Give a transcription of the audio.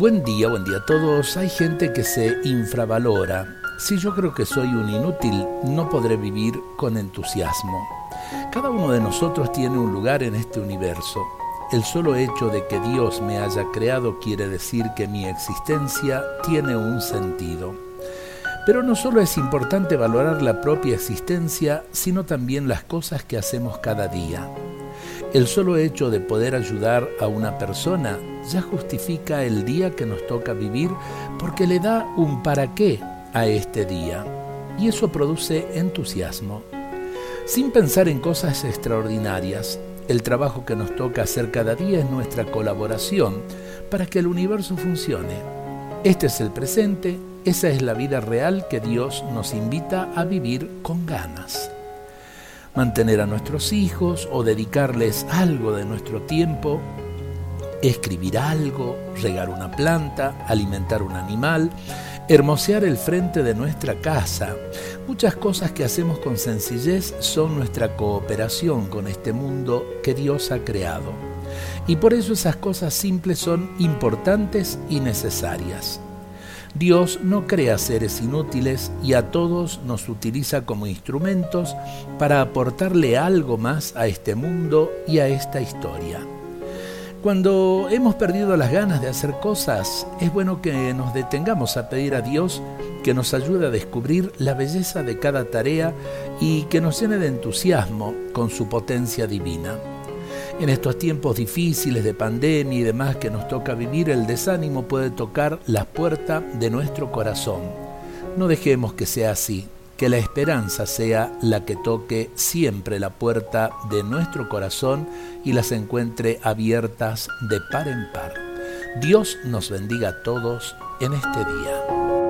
Buen día, buen día a todos. Hay gente que se infravalora. Si yo creo que soy un inútil, no podré vivir con entusiasmo. Cada uno de nosotros tiene un lugar en este universo. El solo hecho de que Dios me haya creado quiere decir que mi existencia tiene un sentido. Pero no solo es importante valorar la propia existencia, sino también las cosas que hacemos cada día. El solo hecho de poder ayudar a una persona ya justifica el día que nos toca vivir porque le da un para qué a este día. Y eso produce entusiasmo. Sin pensar en cosas extraordinarias, el trabajo que nos toca hacer cada día es nuestra colaboración para que el universo funcione. Este es el presente, esa es la vida real que Dios nos invita a vivir con ganas mantener a nuestros hijos o dedicarles algo de nuestro tiempo, escribir algo, regar una planta, alimentar un animal, hermosear el frente de nuestra casa. Muchas cosas que hacemos con sencillez son nuestra cooperación con este mundo que Dios ha creado. Y por eso esas cosas simples son importantes y necesarias. Dios no crea seres inútiles y a todos nos utiliza como instrumentos para aportarle algo más a este mundo y a esta historia. Cuando hemos perdido las ganas de hacer cosas, es bueno que nos detengamos a pedir a Dios que nos ayude a descubrir la belleza de cada tarea y que nos llene de entusiasmo con su potencia divina. En estos tiempos difíciles de pandemia y demás que nos toca vivir, el desánimo puede tocar la puerta de nuestro corazón. No dejemos que sea así, que la esperanza sea la que toque siempre la puerta de nuestro corazón y las encuentre abiertas de par en par. Dios nos bendiga a todos en este día.